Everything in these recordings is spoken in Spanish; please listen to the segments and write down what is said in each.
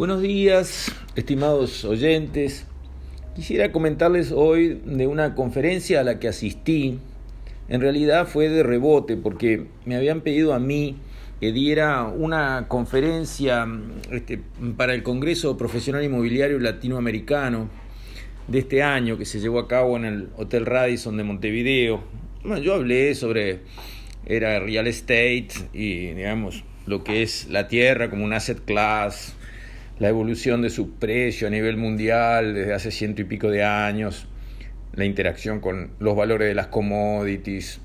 Buenos días, estimados oyentes. Quisiera comentarles hoy de una conferencia a la que asistí. En realidad fue de rebote porque me habían pedido a mí que diera una conferencia este, para el Congreso Profesional Inmobiliario Latinoamericano de este año que se llevó a cabo en el Hotel Radisson de Montevideo. Yo hablé sobre era real estate y digamos lo que es la tierra como un asset class, la evolución de su precio a nivel mundial desde hace ciento y pico de años, la interacción con los valores de las commodities,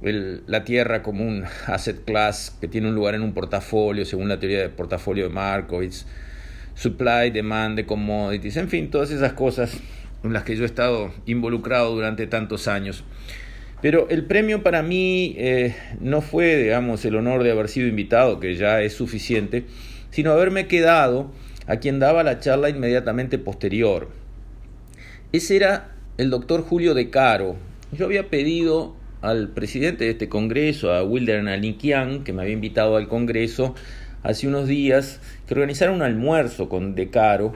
la tierra como un asset class que tiene un lugar en un portafolio según la teoría del portafolio de Markowitz, supply, demand de commodities, en fin, todas esas cosas en las que yo he estado involucrado durante tantos años. Pero el premio para mí eh, no fue, digamos, el honor de haber sido invitado, que ya es suficiente, sino haberme quedado a quien daba la charla inmediatamente posterior. Ese era el doctor Julio De Caro. Yo había pedido al presidente de este congreso, a Wilder Nalikian, que me había invitado al congreso hace unos días, que organizara un almuerzo con De Caro,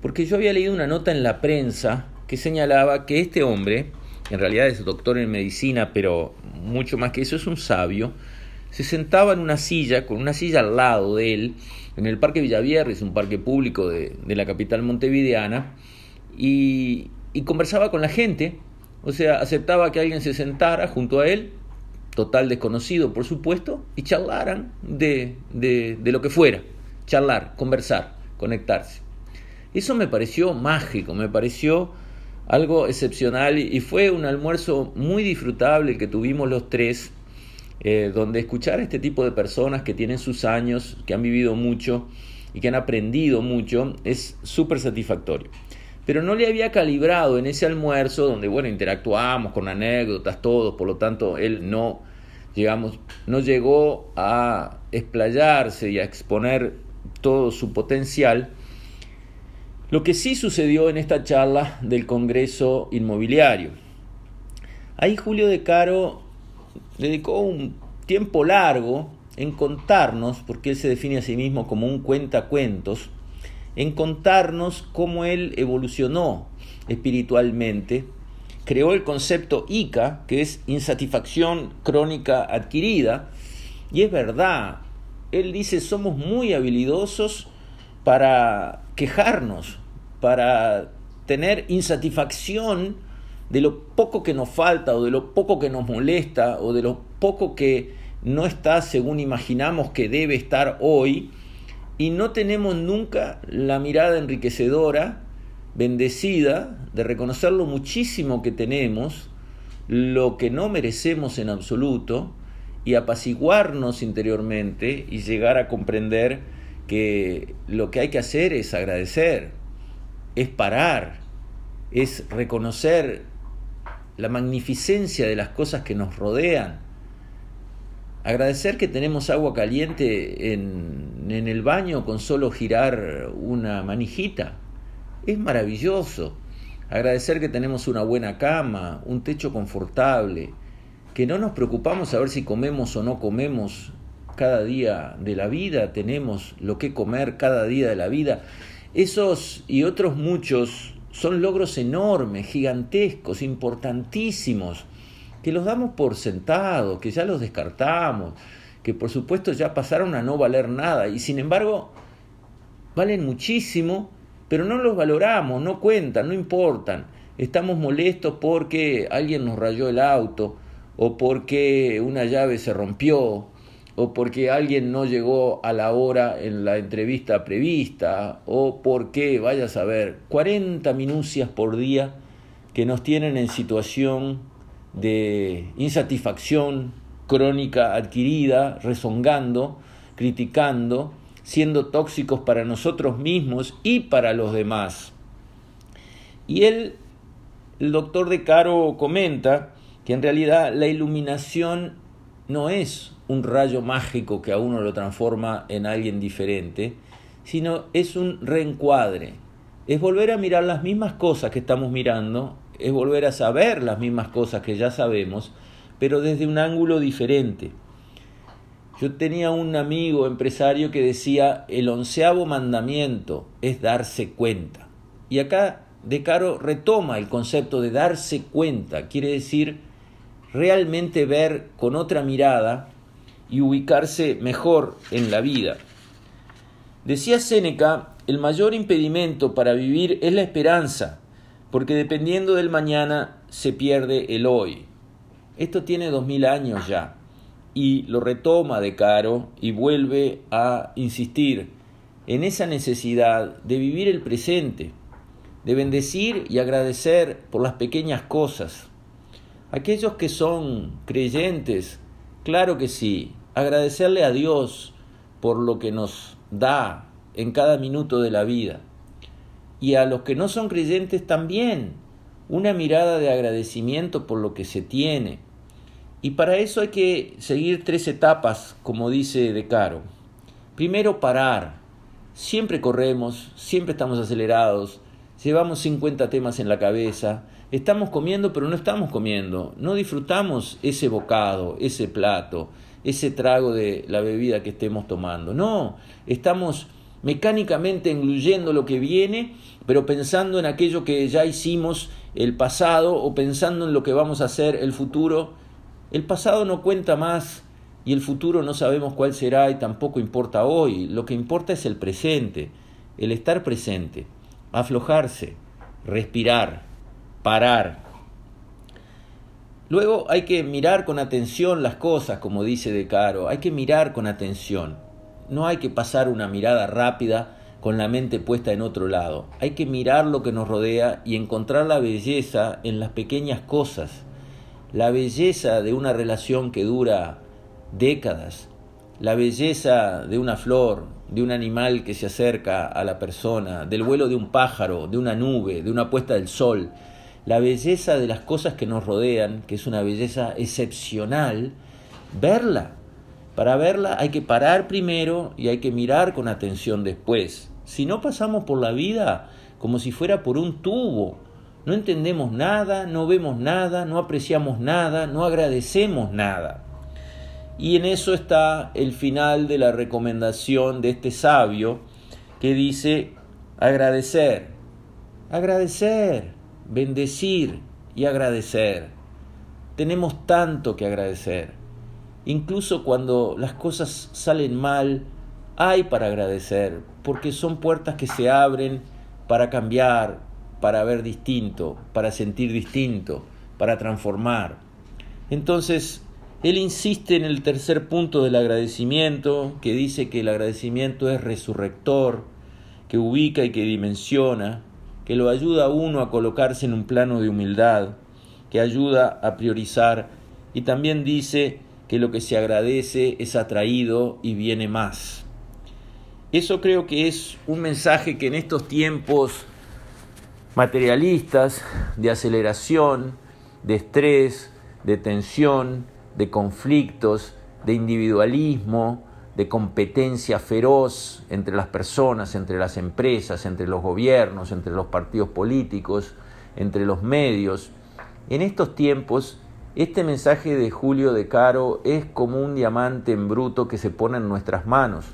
porque yo había leído una nota en la prensa que señalaba que este hombre, en realidad es doctor en medicina, pero mucho más que eso es un sabio, se sentaba en una silla, con una silla al lado de él, en el Parque Villavierres, un parque público de, la capital montevideana, y, conversaba con la gente, o sea, aceptaba que alguien se sentara junto a él, total desconocido por supuesto, y charlaran de, de, de lo que fuera, charlar, conversar, conectarse. Eso me pareció mágico, me pareció algo excepcional y fue un almuerzo muy disfrutable que tuvimos los tres eh, donde escuchar a este tipo de personas que tienen sus años, que han vivido mucho y que han aprendido mucho, es súper satisfactorio. Pero no le había calibrado en ese almuerzo, donde, bueno, interactuamos con anécdotas, todos, por lo tanto, él no, no llegó a explayarse y a exponer todo su potencial. Lo que sí sucedió en esta charla del Congreso Inmobiliario. Ahí Julio De Caro dedicó un tiempo largo en contarnos, porque él se define a sí mismo como un cuentacuentos, en contarnos cómo él evolucionó espiritualmente, creó el concepto ICA, que es insatisfacción crónica adquirida, y es verdad, él dice somos muy habilidosos para quejarnos, para tener insatisfacción de lo poco que nos falta o de lo poco que nos molesta o de lo poco que no está según imaginamos que debe estar hoy y no tenemos nunca la mirada enriquecedora, bendecida, de reconocer lo muchísimo que tenemos, lo que no merecemos en absoluto y apaciguarnos interiormente y llegar a comprender que lo que hay que hacer es agradecer, es parar, es reconocer la magnificencia de las cosas que nos rodean. Agradecer que tenemos agua caliente en, en el baño con solo girar una manijita. Es maravilloso. Agradecer que tenemos una buena cama, un techo confortable, que no nos preocupamos a ver si comemos o no comemos cada día de la vida, tenemos lo que comer cada día de la vida. Esos y otros muchos son logros enormes, gigantescos, importantísimos, que los damos por sentados, que ya los descartamos, que por supuesto ya pasaron a no valer nada y sin embargo valen muchísimo, pero no los valoramos, no cuentan, no importan. Estamos molestos porque alguien nos rayó el auto o porque una llave se rompió o porque alguien no llegó a la hora en la entrevista prevista, o porque, vaya a saber, 40 minucias por día que nos tienen en situación de insatisfacción crónica adquirida, rezongando, criticando, siendo tóxicos para nosotros mismos y para los demás. Y él, el doctor De Caro comenta que en realidad la iluminación no es un rayo mágico que a uno lo transforma en alguien diferente, sino es un reencuadre. Es volver a mirar las mismas cosas que estamos mirando, es volver a saber las mismas cosas que ya sabemos, pero desde un ángulo diferente. Yo tenía un amigo empresario que decía, el onceavo mandamiento es darse cuenta. Y acá De Caro retoma el concepto de darse cuenta, quiere decir realmente ver con otra mirada y ubicarse mejor en la vida. Decía Séneca, el mayor impedimento para vivir es la esperanza, porque dependiendo del mañana se pierde el hoy. Esto tiene dos mil años ya, y lo retoma de Caro y vuelve a insistir en esa necesidad de vivir el presente, de bendecir y agradecer por las pequeñas cosas. Aquellos que son creyentes, claro que sí, agradecerle a Dios por lo que nos da en cada minuto de la vida. Y a los que no son creyentes también, una mirada de agradecimiento por lo que se tiene. Y para eso hay que seguir tres etapas, como dice De Caro. Primero, parar. Siempre corremos, siempre estamos acelerados, llevamos 50 temas en la cabeza, estamos comiendo pero no estamos comiendo, no disfrutamos ese bocado, ese plato, ese trago de la bebida que estemos tomando. No, estamos mecánicamente engluyendo lo que viene, pero pensando en aquello que ya hicimos el pasado o pensando en lo que vamos a hacer el futuro. El pasado no cuenta más y el futuro no sabemos cuál será y tampoco importa hoy. Lo que importa es el presente, el estar presente, aflojarse, respirar, parar, Luego hay que mirar con atención las cosas, como dice De Caro, hay que mirar con atención. No hay que pasar una mirada rápida con la mente puesta en otro lado. Hay que mirar lo que nos rodea y encontrar la belleza en las pequeñas cosas. La belleza de una relación que dura décadas. La belleza de una flor, de un animal que se acerca a la persona, del vuelo de un pájaro, de una nube, de una puesta del sol la belleza de las cosas que nos rodean, que es una belleza excepcional, verla. Para verla hay que parar primero y hay que mirar con atención después. Si no pasamos por la vida como si fuera por un tubo, no entendemos nada, no vemos nada, no apreciamos nada, no agradecemos nada. Y en eso está el final de la recomendación de este sabio que dice agradecer, agradecer bendecir y agradecer. Tenemos tanto que agradecer. Incluso cuando las cosas salen mal, hay para agradecer, porque son puertas que se abren para cambiar, para ver distinto, para sentir distinto, para transformar. Entonces, él insiste en el tercer punto del agradecimiento, que dice que el agradecimiento es resurrector, que ubica y que dimensiona, que lo ayuda a uno a colocarse en un plano de humildad, que ayuda a priorizar y también dice que lo que se agradece es atraído y viene más. Eso creo que es un mensaje que en estos tiempos materialistas, de aceleración, de estrés, de tensión, de conflictos, de individualismo, de competencia feroz entre las personas, entre las empresas, entre los gobiernos, entre los partidos políticos, entre los medios. En estos tiempos, este mensaje de Julio de Caro es como un diamante en bruto que se pone en nuestras manos.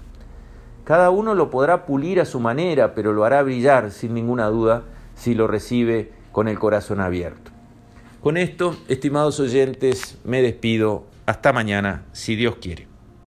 Cada uno lo podrá pulir a su manera, pero lo hará brillar sin ninguna duda si lo recibe con el corazón abierto. Con esto, estimados oyentes, me despido. Hasta mañana, si Dios quiere.